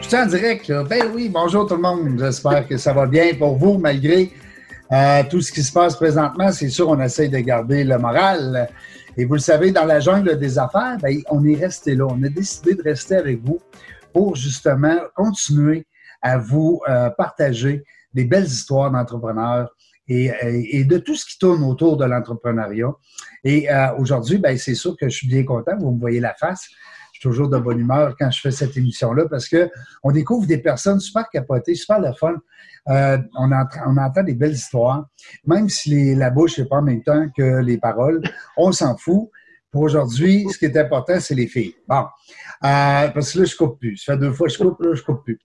Je suis en direct. Ben oui, bonjour tout le monde. J'espère que ça va bien pour vous, malgré euh, tout ce qui se passe présentement. C'est sûr, on essaye de garder le moral. Et vous le savez, dans la jungle des affaires, ben, on est resté là. On a décidé de rester avec vous pour justement continuer à vous euh, partager des belles histoires d'entrepreneurs et, et, de tout ce qui tourne autour de l'entrepreneuriat. Et euh, aujourd'hui, ben, c'est sûr que je suis bien content. Vous me voyez la face je suis toujours de bonne humeur quand je fais cette émission-là parce que on découvre des personnes super capotées, super le fun. Euh, on, entend, on, entend, des belles histoires, même si la bouche n'est pas en même temps que les paroles, on s'en fout. Pour aujourd'hui, ce qui est important, c'est les filles. Bon, euh, parce que là, je coupe plus. Ça fait deux fois que je coupe, là, je coupe plus.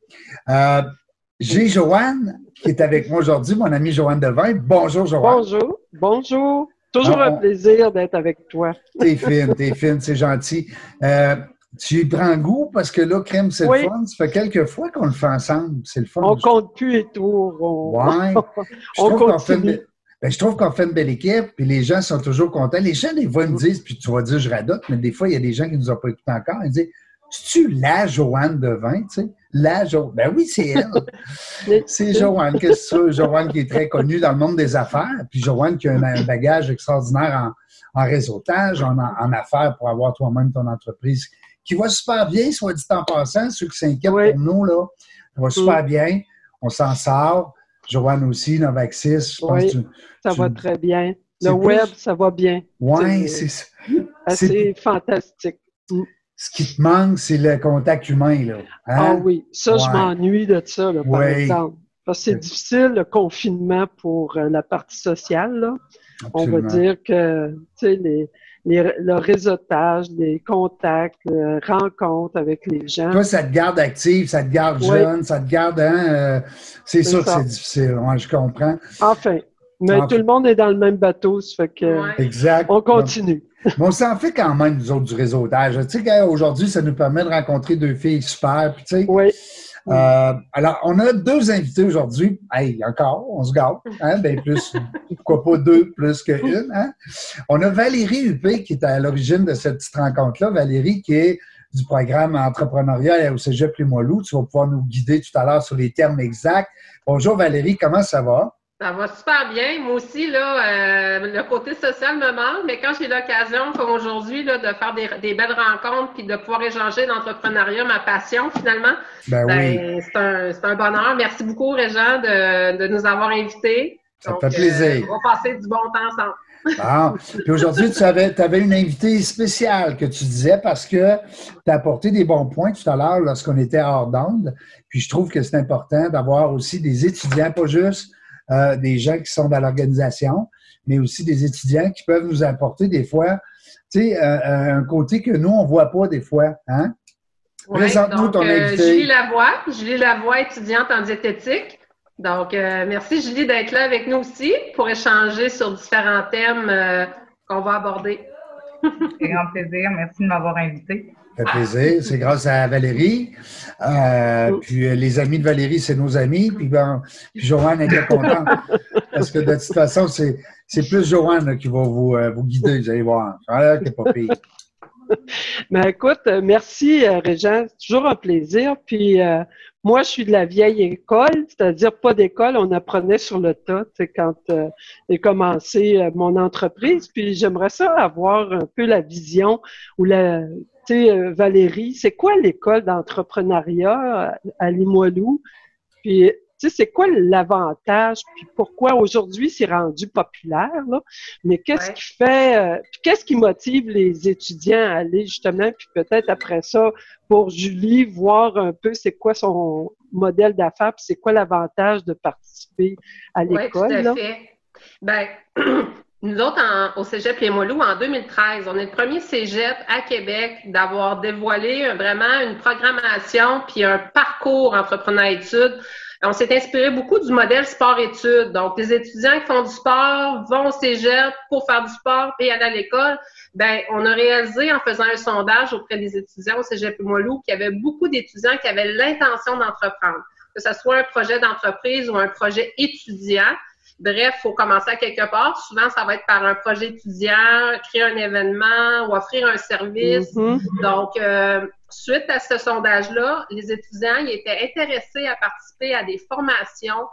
J'ai Joanne qui est avec moi aujourd'hui, mon amie Joanne Devin. Bonjour, Joanne. Bonjour. Bonjour. Toujours un plaisir d'être avec toi. T'es fine, t'es fine, c'est gentil. Euh, tu y prends goût parce que là, crème, c'est le fun. Ça fait quelques fois qu'on le fait ensemble. C'est le fun. On compte plus et tout. On... Ouais. je, trouve qu'on fait une... ben, je trouve qu'on fait une belle équipe, puis les gens sont toujours contents. Les gens, des fois, me disent, puis tu vas dire, je radote, mais des fois, il y a des gens qui ne nous ont pas écouté encore. Ils disent, tu la Joanne Devin, tu sais? La Joanne. Ben oui, c'est elle. c'est Joanne. Qu'est-ce que Joanne qui est très connue dans le monde des affaires, puis Joanne qui a un, bagage extraordinaire en, en réseautage, en, en, affaires pour avoir toi-même ton entreprise qui va super bien, soit dit en passant, ceux qui s'inquiètent pour nous, là, ça va super mm. bien. On s'en sort. Joanne aussi, Novaxis, je pense que ça va très bien. Le web, ça va bien. Oui, c'est C'est fantastique. Ce qui te manque, c'est le contact humain. Là. Hein? Ah oui, ça, je m'ennuie de ça, là, par exemple. Parce que c'est difficile, le confinement, pour euh, la partie sociale. Là. On va dire que, tu sais, les, le réseautage, les contacts, les rencontres avec les gens. Toi, ça te garde active, ça te garde jeune, ça te garde, hein, euh, c'est sûr que c'est difficile, moi je comprends. Enfin, mais tout le monde est dans le même bateau, ça fait que exact. on continue. Mais on s'en fait quand même, nous autres, du réseautage. Tu sais, aujourd'hui, ça nous permet de rencontrer deux filles super, puis tu sais, oui. Euh, alors, on a deux invités aujourd'hui. Hey, encore, on se garde. Hein? Ben plus, pourquoi pas deux plus qu'une. Hein? On a Valérie Huppé qui est à l'origine de cette petite rencontre-là. Valérie qui est du programme entrepreneurial au Cégep Limoilou. Tu vas pouvoir nous guider tout à l'heure sur les termes exacts. Bonjour Valérie, comment ça va? Ça va super bien. Moi aussi, là, euh, le côté social me manque, mais quand j'ai l'occasion, comme aujourd'hui, là, de faire des, belles rencontres puis de pouvoir échanger l'entrepreneuriat, ma passion, finalement, ben, ben c'est un, bonheur. Merci beaucoup, Régent, de, de nous avoir invités. Ça fait plaisir. Euh, on va passer du bon temps ensemble. Ah, puis aujourd'hui, tu avais, tu avais une invitée spéciale que tu disais parce que tu as apporté des bons points tout à l'heure lorsqu'on était hors d'onde. Puis je trouve que c'est important d'avoir aussi des étudiants, pas juste euh, des gens qui sont dans l'organisation, mais aussi des étudiants qui peuvent nous apporter des fois, tu sais, euh, euh, un côté que nous, on ne voit pas des fois. Hein? Présente-nous ton invité. Julie Lavoie, Julie Lavoie, étudiante en diététique. Donc, merci Julie d'être là avec nous aussi pour échanger sur différents thèmes qu'on va aborder. C'est grand plaisir. Merci de m'avoir invité. Ça fait plaisir. C'est grâce à Valérie. Euh, puis euh, les amis de Valérie, c'est nos amis. Puis, ben, puis Joanne était contente. parce que de toute façon, c'est, c'est plus Joanne qui va vous, euh, vous guider, vous allez voir. Ah, c'est pas pire. Mais écoute, merci Régent, c'est toujours un plaisir. Puis moi, je suis de la vieille école, c'est-à-dire pas d'école, on apprenait sur le tas, c'est quand j'ai commencé mon entreprise. Puis j'aimerais ça avoir un peu la vision ou la, euh, Valérie, c'est quoi l'école d'entrepreneuriat à Limoilou? Puis, tu sais, c'est quoi l'avantage? Puis pourquoi aujourd'hui c'est rendu populaire? Là? Mais qu'est-ce qui fait, euh, qu'est-ce qui motive les étudiants à aller justement, puis peut-être après ça, pour Julie, voir un peu c'est quoi son modèle d'affaires, puis c'est quoi l'avantage de participer à l'école? Oui, tout à fait. Ben, Nous autres, au Cégep Limoilou, en 2013, on est le premier Cégep à Québec d'avoir dévoilé vraiment une programmation puis un parcours entrepreneur-études. On s'est inspiré beaucoup du modèle sport-études. Donc, les étudiants qui font du sport vont au Cégep pour faire du sport et aller à l'école. Ben, on a réalisé en faisant un sondage auprès des étudiants au Cégep Limoilou qu'il y avait beaucoup d'étudiants qui avaient l'intention d'entreprendre, que ce soit un projet d'entreprise ou un projet étudiant Bref, il faut commencer à quelque part. Souvent, ça va être par un projet étudiant, créer un événement ou offrir un service. Mhm. Donc, euh, suite à ce sondage-là, les étudiants ils étaient intéressés à participer à des formations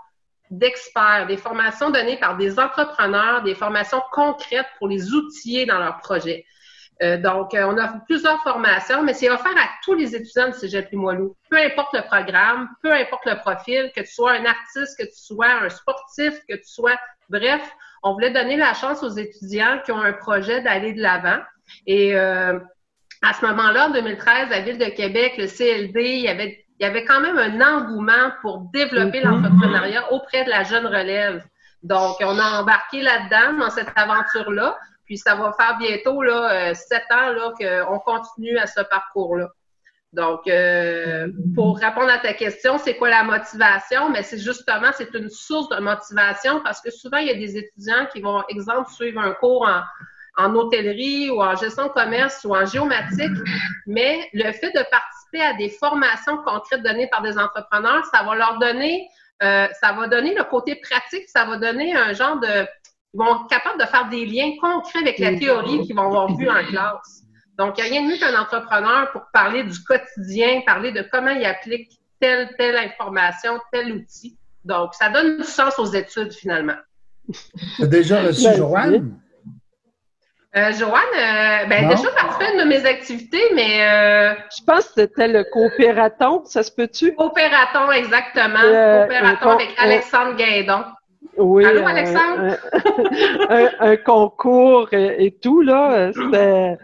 d'experts, des formations données par des entrepreneurs, des formations concrètes pour les outiller dans leurs projets. Euh, donc, euh, on a plusieurs formations, mais c'est offert à tous les étudiants de Cégep Limoilou. Peu importe le programme, peu importe le profil, que tu sois un artiste, que tu sois un sportif, que tu sois... Bref, on voulait donner la chance aux étudiants qui ont un projet d'aller de l'avant. Et euh, à ce moment-là, en 2013, la Ville de Québec, le CLD, il y avait, il y avait quand même un engouement pour développer l'entrepreneuriat auprès de la jeune relève. Donc, on a embarqué là-dedans, dans cette aventure-là. Puis ça va faire bientôt là, sept ans là, qu'on continue à ce parcours-là. Donc, euh, pour répondre à ta question, c'est quoi la motivation? Mais c'est justement, c'est une source de motivation parce que souvent, il y a des étudiants qui vont, exemple, suivre un cours en, en hôtellerie ou en gestion de commerce ou en géomatique, mais le fait de participer à des formations concrètes données par des entrepreneurs, ça va leur donner, euh, ça va donner le côté pratique, ça va donner un genre de ils vont être capables de faire des liens concrets avec la théorie qu'ils vont avoir vue en classe. Donc, il n'y a rien de mieux qu'un entrepreneur pour parler du quotidien, parler de comment il applique telle, telle information, tel outil. Donc, ça donne du sens aux études, finalement. Tu as déjà reçu Joanne? Euh, Joanne, euh, ben, déjà participé à une de mes activités, mais. Euh, je pense que c'était le coopératon, ça se peut-tu? Coopératon, exactement. Euh, coopératon avec Alexandre Guédon. Oui. Allô, Alexandre? Un, un, concours et, tout, là. Ouais.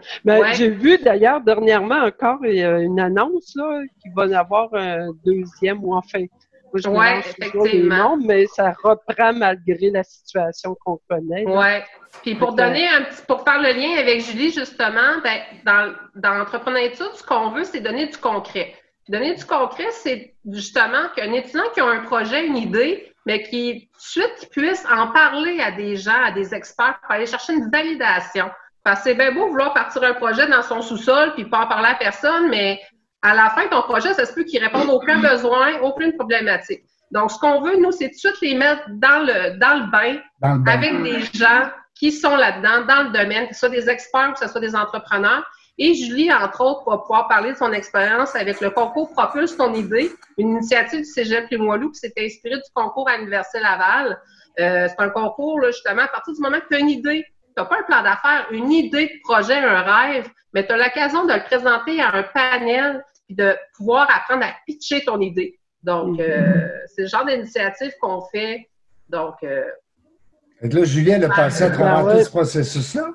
j'ai vu d'ailleurs dernièrement encore une annonce là, qu'il va y avoir un deuxième ou enfin. Oui, effectivement. Noms, mais ça reprend malgré la situation qu'on connaît. Oui. Puis pour donner un petit, pour faire le lien avec Julie, justement, ben, dans, dans l'entrepreneuriat, ce qu'on veut, c'est donner du concret. Donner du concret, c'est justement qu'un étudiant qui a un projet, une idée, mais qui tout de suite puisse en parler à des gens, à des experts, pour aller chercher une validation. Parce que c'est bien beau vouloir partir un projet dans son sous-sol puis pas en parler à personne, mais à la fin, ton projet, ça se peut qu'il réponde à aucun besoin, aucune problématique. Donc, ce qu'on veut, nous, c'est tout de suite les mettre dans le, dans le bain, dans le bain. avec des gens qui sont là-dedans, dans le domaine, que ce soit des experts, que ce soit des entrepreneurs. Et Julie, entre autres, va pouvoir parler de son expérience avec le concours Propulse ton idée, une initiative du Cégep Limoilou qui s'est inspirée du concours à l'Université Laval. Euh, c'est un concours, là, justement, à partir du moment que tu as une idée, tu n'as pas un plan d'affaires, une idée de projet, un rêve, mais tu as l'occasion de le présenter à un panel et de pouvoir apprendre à pitcher ton idée. Donc, euh, c'est le genre d'initiative qu'on fait. Donc, euh, et là, Julien a passé à travers tout ce processus-là?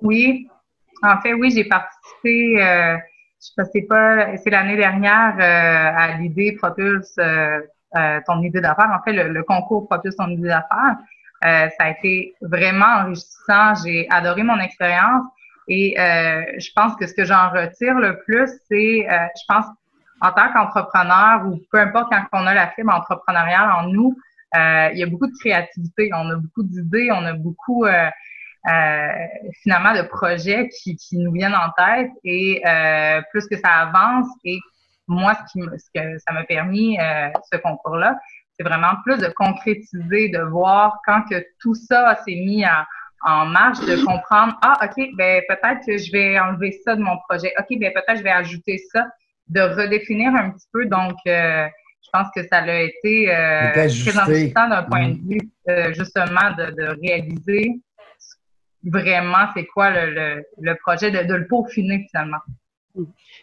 Oui. En fait, oui, j'ai participé, euh, je sais pas, c'est l'année dernière euh, à l'idée Propulse euh, ton idée d'affaires. En fait, le, concours Propulse ton idée d'affaires, ça a été vraiment enrichissant. J'ai adoré mon expérience et je pense que ce que j'en retire le plus, c'est, je pense, en tant qu'entrepreneur ou peu importe quand on a la fibre entrepreneuriale en nous, euh, il y a beaucoup de créativité, on a beaucoup d'idées, on a beaucoup euh, euh, finalement de projets qui, qui, nous viennent en tête et plus que ça avance et moi ce, qui, ce que ça m'a permis ce concours-là, c'est vraiment plus de concrétiser, de voir quand que tout ça s'est mis à, en marche, de comprendre ah ok ben peut-être que je vais enlever ça de mon projet, ok ben peut-être je vais ajouter ça, de redéfinir un petit peu. Donc je pense que ça a été euh, très enrichissant d'un point de vue euh, justement de, de, réaliser vraiment c'est quoi le, le, le projet, de, de, le peaufiner finalement?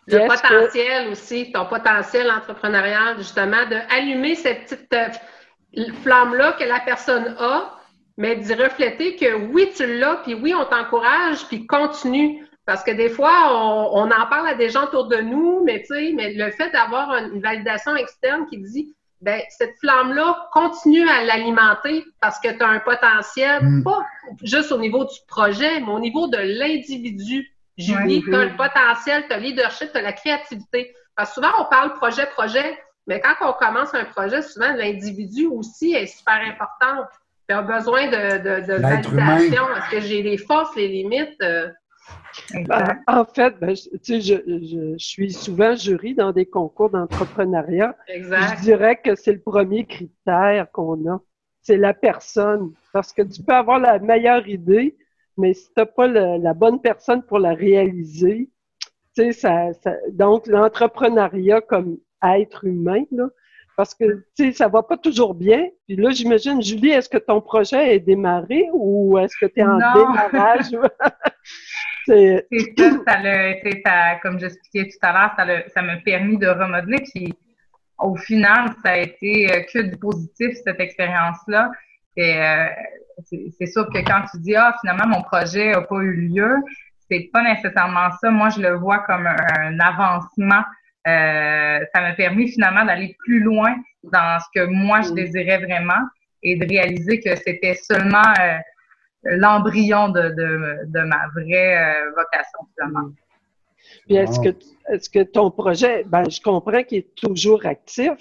Le potentiel que... aussi, ton potentiel entrepreneurial, justement, d'allumer cette petite euh, flamme-là que la personne a, mais d'y refléter que oui, tu l'as, puis oui, on t'encourage, puis continue. Parce que des fois, on, on, en parle à des gens autour de nous, mais tu sais, mais le fait d'avoir une validation externe qui dit ben cette flamme-là, continue à l'alimenter parce que tu as un potentiel, mm. pas juste au niveau du projet, mais au niveau de l'individu. Julie, tu as le potentiel, tu as le leadership, tu as la créativité. Parce que souvent, on parle projet, projet, mais quand on commence un projet, souvent l'individu aussi est super important. Tu as besoin de, de, de validation. Est-ce que j'ai les forces, les limites? Euh, ben, en fait, ben, je, je, je, suis souvent jury dans des concours d'entrepreneuriat. Je dirais que c'est le premier critère qu'on a. c'est la personne. Parce que tu peux avoir la meilleure idée, mais si tu n'as pas la bonne personne pour la réaliser, tu sais, ça, donc l'entrepreneuriat comme être humain, là, parce que, tu sais, ça va pas toujours bien. Puis là, j'imagine, Julie, est-ce que ton projet est démarré ou est-ce que tu es en démarrage? c'est ça, ça, ça, comme j'expliquais tout à l'heure, ça, ça m'a permis de remodeler. Puis au final, ça a été euh, que du positif, cette expérience-là. Et euh, c'est sûr que quand tu dis, ah, finalement, mon projet n'a pas eu lieu, c'est pas nécessairement ça. Moi, je le vois comme un avancement euh, ça m'a permis finalement d'aller plus loin dans ce que moi je désirais vraiment et de réaliser que c'était seulement euh, l'embryon de, de, ma vraie euh, vocation finalement. Puis est-ce que est-ce que ton projet, ben je comprends qu'il est toujours actif.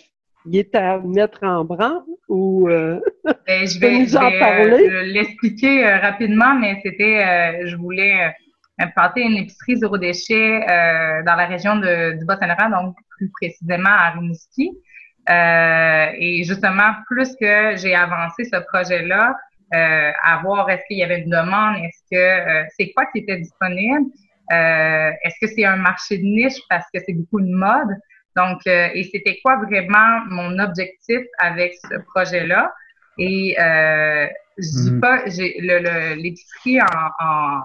Il est à mettre en branle ou ben, je vais, nous en parler? l'expliquer rapidement, mais c'était je voulais implanter une épicerie zéro déchet euh, dans la région de, du Bas-Saint-Laurent, donc plus précisément à Rimouski. Euh, et justement, plus que j'ai avancé ce projet-là, euh, à voir est-ce qu'il y avait une demande, est-ce que euh, c'est quoi qui était disponible, euh, est-ce que c'est un marché de niche parce que c'est beaucoup de mode? Donc, et c'était quoi vraiment mon objectif avec ce projet-là? Et je dis mm-hmm. pas, l'épicerie en, en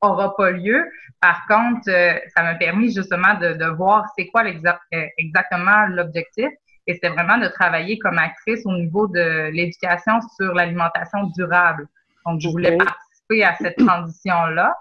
aura pas lieu. Par contre, euh, ça m'a permis justement de, de voir c'est quoi euh, exactement l'objectif. Et c'est vraiment de travailler comme actrice au niveau de l'éducation sur l'alimentation durable. Donc, je voulais participer à cette transition-là.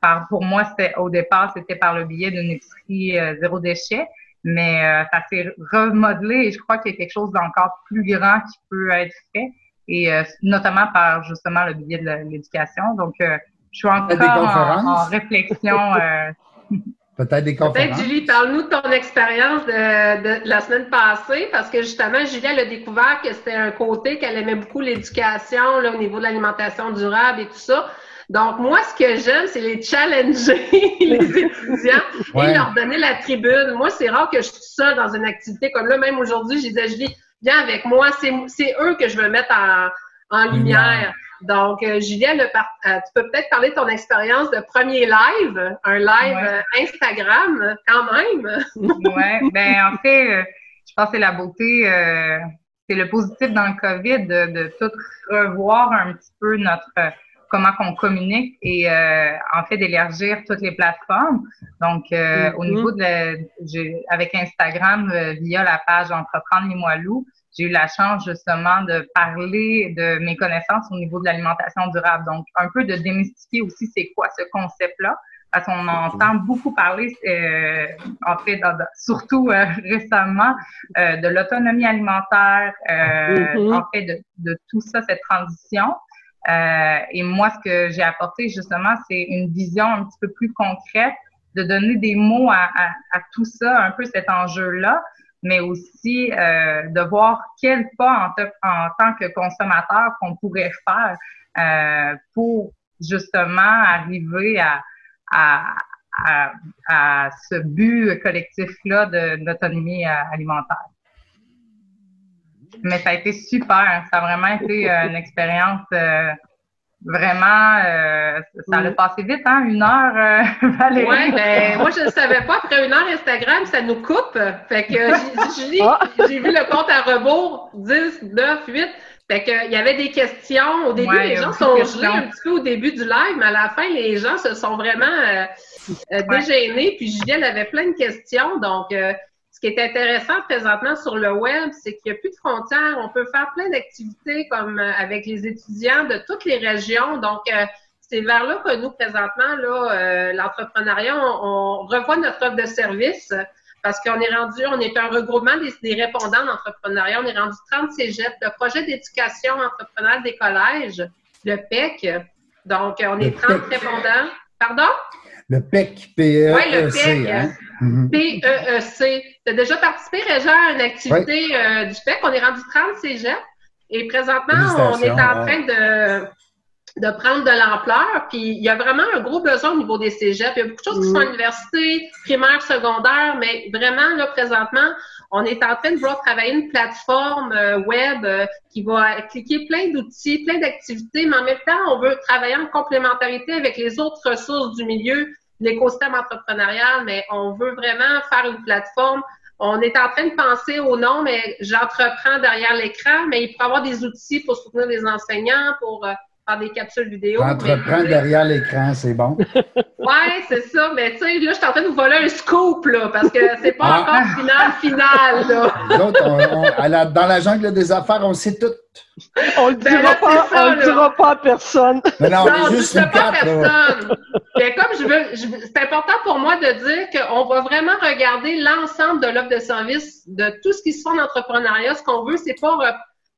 Par, pour moi, c'était au départ, c'était par le biais d'une épicerie euh, zéro déchet, mais ça s'est remodelé et je crois qu'il y a quelque chose d'encore plus grand qui peut être fait, et notamment par justement le biais de l'éducation. Donc, je suis encore en, réflexion. Peut-être des conférences. Peut-être, Julie, parle-nous de ton expérience de, la semaine passée, parce que justement, Julie, elle a découvert que c'était un côté qu'elle aimait beaucoup l'éducation au niveau de l'alimentation durable et tout ça. Donc, moi, ce que j'aime, c'est les challenger, les étudiants, et leur donner la tribune. Moi, c'est rare que je suis seule dans une activité comme là. Même aujourd'hui, je disais, Julie, viens avec moi. C'est eux que je veux mettre en, lumière. Donc, euh, Julien, euh, tu peux peut-être parler de ton expérience de premier live, un live euh, Instagram quand même. oui, ben en fait, je pense que c'est la beauté, c'est le positif dans le COVID de, de, tout revoir un petit peu notre comment qu'on communique et en fait d'élargir toutes les plateformes. Donc, au mm-hmm. niveau de avec Instagram via la page Entreprendre les Moilous, j'ai eu la chance justement de parler de mes connaissances au niveau de l'alimentation durable. Donc, un peu de démystifier aussi c'est quoi ce concept-là. Parce qu'on entend beaucoup parler, euh, en fait, surtout euh, récemment, euh, de l'autonomie alimentaire, mm-hmm. en fait, de, de, tout ça, cette transition. et moi, ce que j'ai apporté justement, c'est une vision un petit peu plus concrète, de donner des mots à, à, à tout ça, un peu cet enjeu-là, mais aussi euh, de voir quel pas en, tant que consommateur qu'on pourrait faire euh, pour justement arriver à, à, à, à ce but collectif-là de, d'autonomie euh, alimentaire. Mais ça a été super. Ça a vraiment été une expérience euh, Vraiment, euh, ça allait passer vite, hein? Une heure, euh, Valérie. Oui, ben, moi, je ne savais pas. Après une heure Instagram, ça nous coupe. Fait que j'ai ah. j'ai vu le compte à rebours 10, 9, 8. Fait que, il y avait des questions. Au début, les gens sont gelés un petit peu au début du live, mais à la fin, les gens se sont vraiment euh, euh. Puis Juliette avait plein de questions. Donc, euh, ce qui est intéressant présentement sur le web, c'est qu'il n'y a plus de frontières. On peut faire plein d'activités comme euh, avec les étudiants de toutes les régions. Donc, euh, c'est vers là que nous, présentement, là, euh, l'entrepreneuriat, on, revoit notre offre de service parce qu'on est rendu, on est un regroupement des, répondants d'entrepreneuriat. On est rendu 30 cégeps. Le projet d'éducation entrepreneuriale des collèges, le PEC. Donc, on est 30 répondants. Pardon? Le PEC, P-E-E-C. Oui, le PEC. Hein? P-E-E-C. Tu as déjà participé, Réjean, à une activité euh, du PEC. On est rendu 30 cégep. Et présentement, on est en train de, de prendre de l'ampleur. Puis il y a vraiment un gros besoin au niveau des cégeps. Il y a beaucoup de choses qui sont à l'université, primaire, secondaire, mais vraiment, là, présentement, on est en train de vouloir travailler une plateforme euh, web euh, qui va cliquer plein d'outils, plein d'activités, mais en même temps, on veut travailler en complémentarité avec les autres ressources du milieu, l'écosystème entrepreneurial, mais on veut vraiment faire une plateforme. On est en train de penser au nom, mais j'entreprends derrière l'écran, mais il y avoir des outils pour soutenir les enseignants, pour euh, des capsules vidéo. Entreprendre derrière l'écran, c'est bon. ouais, c'est ça. Mais tu sais, là, je suis en train de vous voler un scoop, là, parce que c'est pas ah. encore final, final, là. dans la jungle des affaires, on sait tout. On le ben dira, pas, on le dira pas à personne. Mais non, on est juste une pas à personne. Mais comme je veux, c'est important pour moi de dire qu'on va vraiment regarder l'ensemble de l'offre de service, de tout ce qui se fait en entrepreneuriat. Ce qu'on veut, c'est pas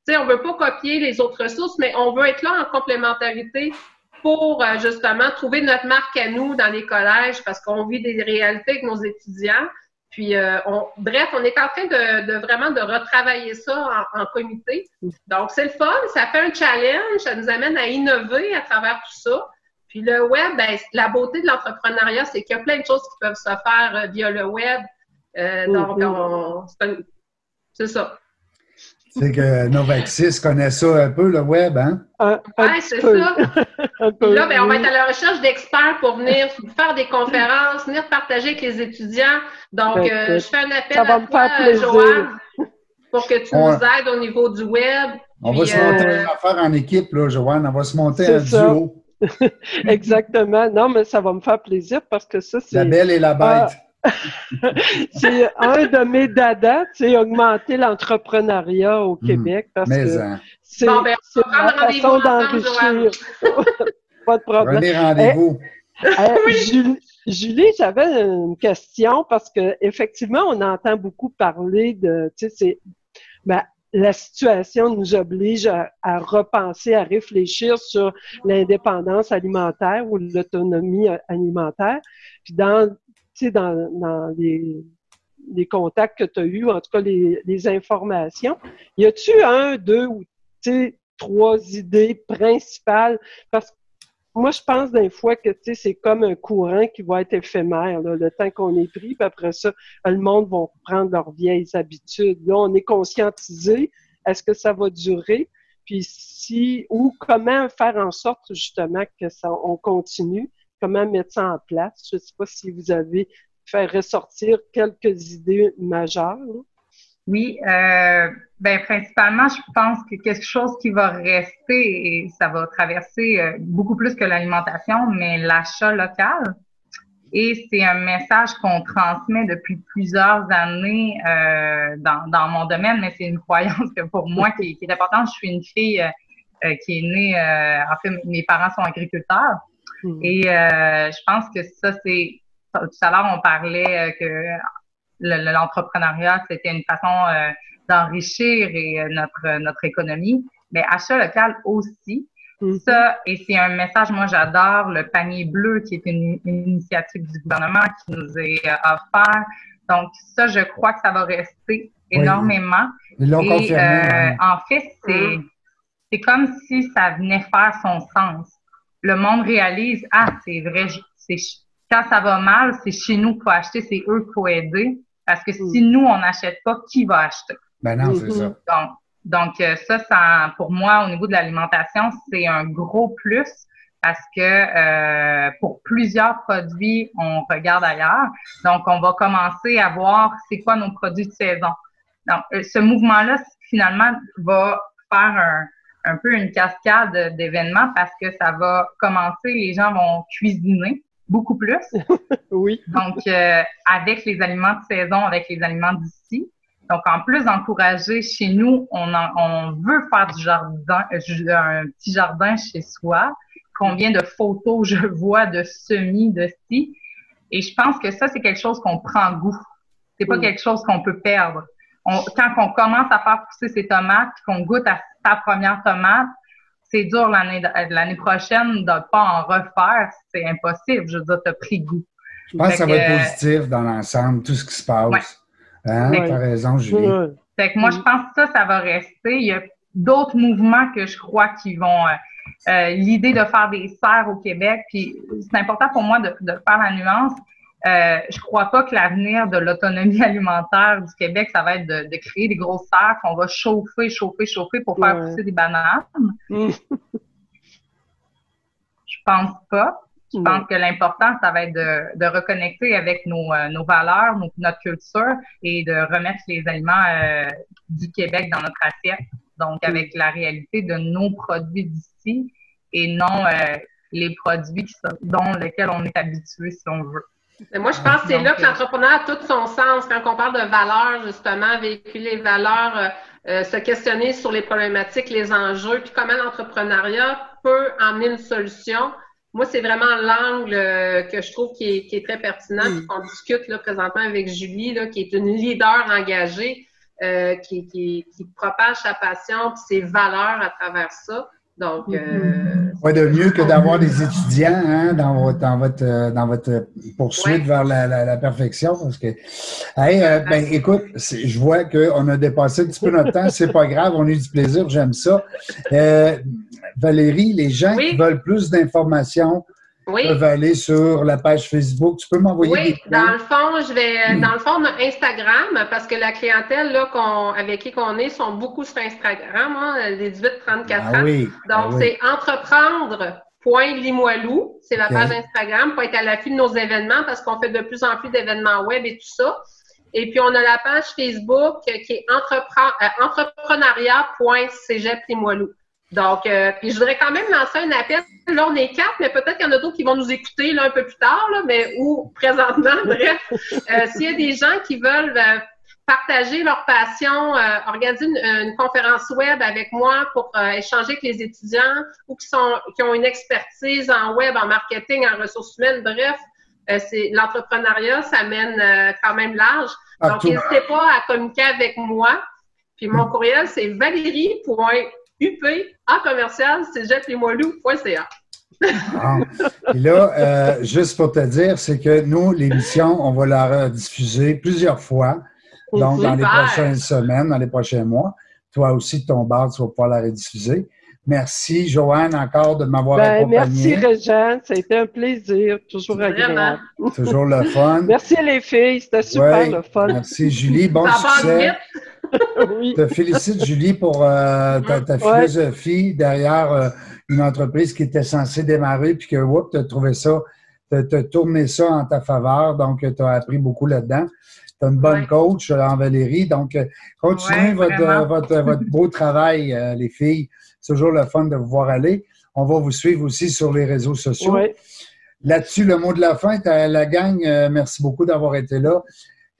sais, on veut pas copier les autres ressources, mais on veut être là en complémentarité pour euh, justement trouver notre marque à nous dans les collèges parce qu'on vit des réalités avec nos étudiants. Puis, euh, on, bref, on est en train de, vraiment de retravailler ça en, comité. Donc, c'est le fun, ça fait un challenge, ça nous amène à innover à travers tout ça. Puis le web, ben, la beauté de l'entrepreneuriat, c'est qu'il y a plein de choses qui peuvent se faire euh, via le web. donc, c'est ça. C'est que Novaxis connaît ça un peu, le web, hein? Oui, c'est ça. là, ben, on va être à la recherche d'experts pour venir faire des conférences, venir partager avec les étudiants. Donc, ben, euh, je fais un appel à toi, Joanne, pour que tu nous aides au niveau du web. On va se monter euh, une affaire en équipe, là, Joanne. On va se monter un duo. Exactement. Non, mais ça va me faire plaisir parce que ça, c'est. La belle et la bête. Ah, c'est un de mes dadas, c'est augmenter l'entrepreneuriat au hmm. Québec parce que hein. c'est ben, la façon d'enrichir. Pas de problème. rendez-vous. Eh, eh, Julie, j'avais une question parce que effectivement, on entend beaucoup parler de, tu sais, c'est, ben, la situation nous oblige à, à, repenser, à réfléchir sur l'indépendance alimentaire ou l'autonomie alimentaire. Puis dans dans, les, contacts que tu as eus, en tout cas les, informations, y a-tu un, deux ou trois idées principales? Parce que moi, je pense d'un fois que c'est comme un courant qui va être éphémère, le temps qu'on est pris, puis après ça, le monde va reprendre leurs vieilles habitudes. Là, on est conscientisé. Est-ce que ça va durer? Puis si, ou comment faire en sorte justement que ça, on continue? Comment mettre ça en place. Je ne sais pas si vous avez fait ressortir quelques idées majeures. Oui, euh, ben principalement, je pense que quelque chose qui va rester et ça va traverser euh, beaucoup plus que l'alimentation, mais l'achat local. Et c'est un message qu'on transmet depuis plusieurs années euh, dans, dans, mon domaine, mais c'est une croyance que pour moi qui, est importante. Je suis une fille qui est née, en fait, mes parents sont agriculteurs. Hmm. Et euh, je pense que ça, c'est... Tout à l'heure, on parlait euh, que l'entrepreneuriat, c'était une façon euh, d'enrichir et notre, notre économie. Mais achat local aussi. Hmm. Ça, et c'est un message, moi j'adore le panier bleu qui est une, initiative du gouvernement qui nous est offert. Donc ça, je crois que ça va rester énormément. et en fait, c'est c'est comme si ça venait faire son sens le monde réalise, ah, c'est vrai, c'est quand ça va mal, c'est chez nous qu'il faut acheter, c'est eux qu'il faut aider. Parce que si mm. nous, on n'achète pas, qui va acheter? Ben non, c'est ça. Donc, donc euh, ça, ça, pour moi, au niveau de l'alimentation, c'est un gros plus parce que euh, pour plusieurs produits, on regarde ailleurs. Donc, on va commencer à voir c'est quoi nos produits de saison. Donc, euh, ce mouvement-là, finalement, va faire un, un peu une cascade d'événements parce que ça va commencer, les gens vont cuisiner beaucoup plus. oui. Donc, euh, avec les aliments de saison, avec les aliments d'ici. Donc, en plus d'encourager chez nous, on, on veut faire du jardin, un petit jardin chez soi. Combien de photos je vois de semis de ci. Et je pense que ça, c'est quelque chose qu'on prend goût. C'est pas quelque chose qu'on peut perdre. Quand on commence à faire pousser ses tomates, qu'on goûte à ta première tomate, c'est dur l'année l'année prochaine de ne pas en refaire. C'est impossible. Je veux dire, tu as pris goût. Je pense que ça va être positif dans l'ensemble, tout ce qui se passe. Hein? Tu as raison, Julie. Fait que moi, je pense que ça, ça va rester. Il y a d'autres mouvements que je crois qui vont euh, l'idée de faire des serres au Québec. Puis c'est important pour moi de, de faire la nuance. Euh, je crois pas que l'avenir de l'autonomie alimentaire du Québec, ça va être de, de créer des grosses serres qu'on va chauffer, chauffer, chauffer pour faire pousser des bananes. Mm. je pense pas. Je pense que l'important, ça va être de, de reconnecter avec nos, euh, nos valeurs, notre culture et de remettre les aliments euh, du Québec dans notre assiette. Donc, avec la réalité de nos produits d'ici et non euh, les produits qui sont, dont lesquels on est habitué, si on veut. Mais moi, je pense que c'est là que l'entrepreneur a tout son sens. Quand on parle de valeurs, justement, véhiculer les valeurs, se questionner sur les problématiques, les enjeux, puis comment l'entrepreneuriat peut emmener une solution moi, c'est vraiment l'angle euh, que je trouve qui est, très pertinent, mm. qu'on discute là, présentement avec Julie, là, qui est une leader engagée, euh, qui, qui, propage sa passion et ses valeurs à travers ça. Donc, euh, ouais, de mieux que d'avoir des étudiants hein, dans votre dans votre dans votre poursuite vers la, la, perfection, parce que, hey, euh, ben écoute, je vois qu'on a dépassé un petit peu notre temps, c'est pas grave, on a eu du plaisir, j'aime ça. Euh, Valérie, les gens qui veulent plus d'informations oui. peuvent aller sur la page Facebook. Tu peux m'envoyer oui, dans le fond, je vais dans le fond Instagram parce que la clientèle là avec qui on est sont beaucoup sur Instagram, hein, les 18-34 ah ans. Donc ah c'est entreprendre Point Limoilou, c'est la page Instagram pour être à l'affût de nos événements parce qu'on fait de plus en plus d'événements web et tout ça. Et puis, on a la page Facebook qui est euh, entrepreneuriat.cégep Limoilou. Donc, euh, puis je voudrais quand même lancer un appel. Là, on est quatre, mais peut-être qu'il y en a d'autres qui vont nous écouter là, un peu plus tard, là, mais ou présentement, bref. Euh, S'il y a des gens qui veulent euh, partager leur passion, euh, organiser une, conférence web avec moi pour échanger avec les étudiants ou qui sont qui ont une expertise en web, en marketing, en ressources humaines, bref, c'est l'entrepreneuriat, ça mène quand même large. Donc, n'hésitez pas à communiquer avec moi. Puis mon courriel, c'est valérie UP en commercial, c'est jetlemoilou.ca. Ah. Et là, euh, juste pour te dire, c'est que nous, l'émission, on va la rediffuser plusieurs fois. Donc, dans les prochaines semaines, dans les prochains mois. Toi aussi, ton bar, tu vas pouvoir la rediffuser. Merci, Joanne, encore de m'avoir ben, accompagné. Merci, Régent. Ça a été un plaisir. Toujours agréable. Toujours le fun. merci, les filles. C'était super le fun. Merci, Julie. Bon succès. Je te félicite, Julie, pour euh, ta, philosophie derrière euh, une entreprise qui était censée démarrer, puis que, tu as trouvé ça, tu as, tourné ça en ta faveur, donc tu as appris beaucoup là-dedans. Tu as une bonne coach euh, en Valérie, donc continuez votre, votre, beau travail, les filles. C'est toujours le fun de vous voir aller. On va vous suivre aussi sur les réseaux sociaux. Là-dessus, le mot de la fin, la gang, merci beaucoup d'avoir été là.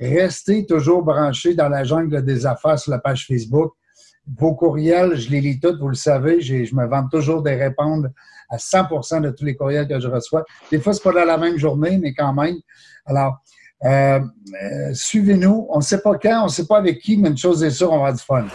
Restez toujours branchés dans la jungle des affaires sur la page Facebook. Vos courriels, je les lis tous, vous le savez, je me vante toujours de répondre à 100% de tous les courriels que je reçois. Des fois, c'est pas dans la même journée, mais quand même. Alors, euh, euh, suivez-nous. On ne sait pas quand, on ne sait pas avec qui, mais une chose est sûre, on va avoir du fun.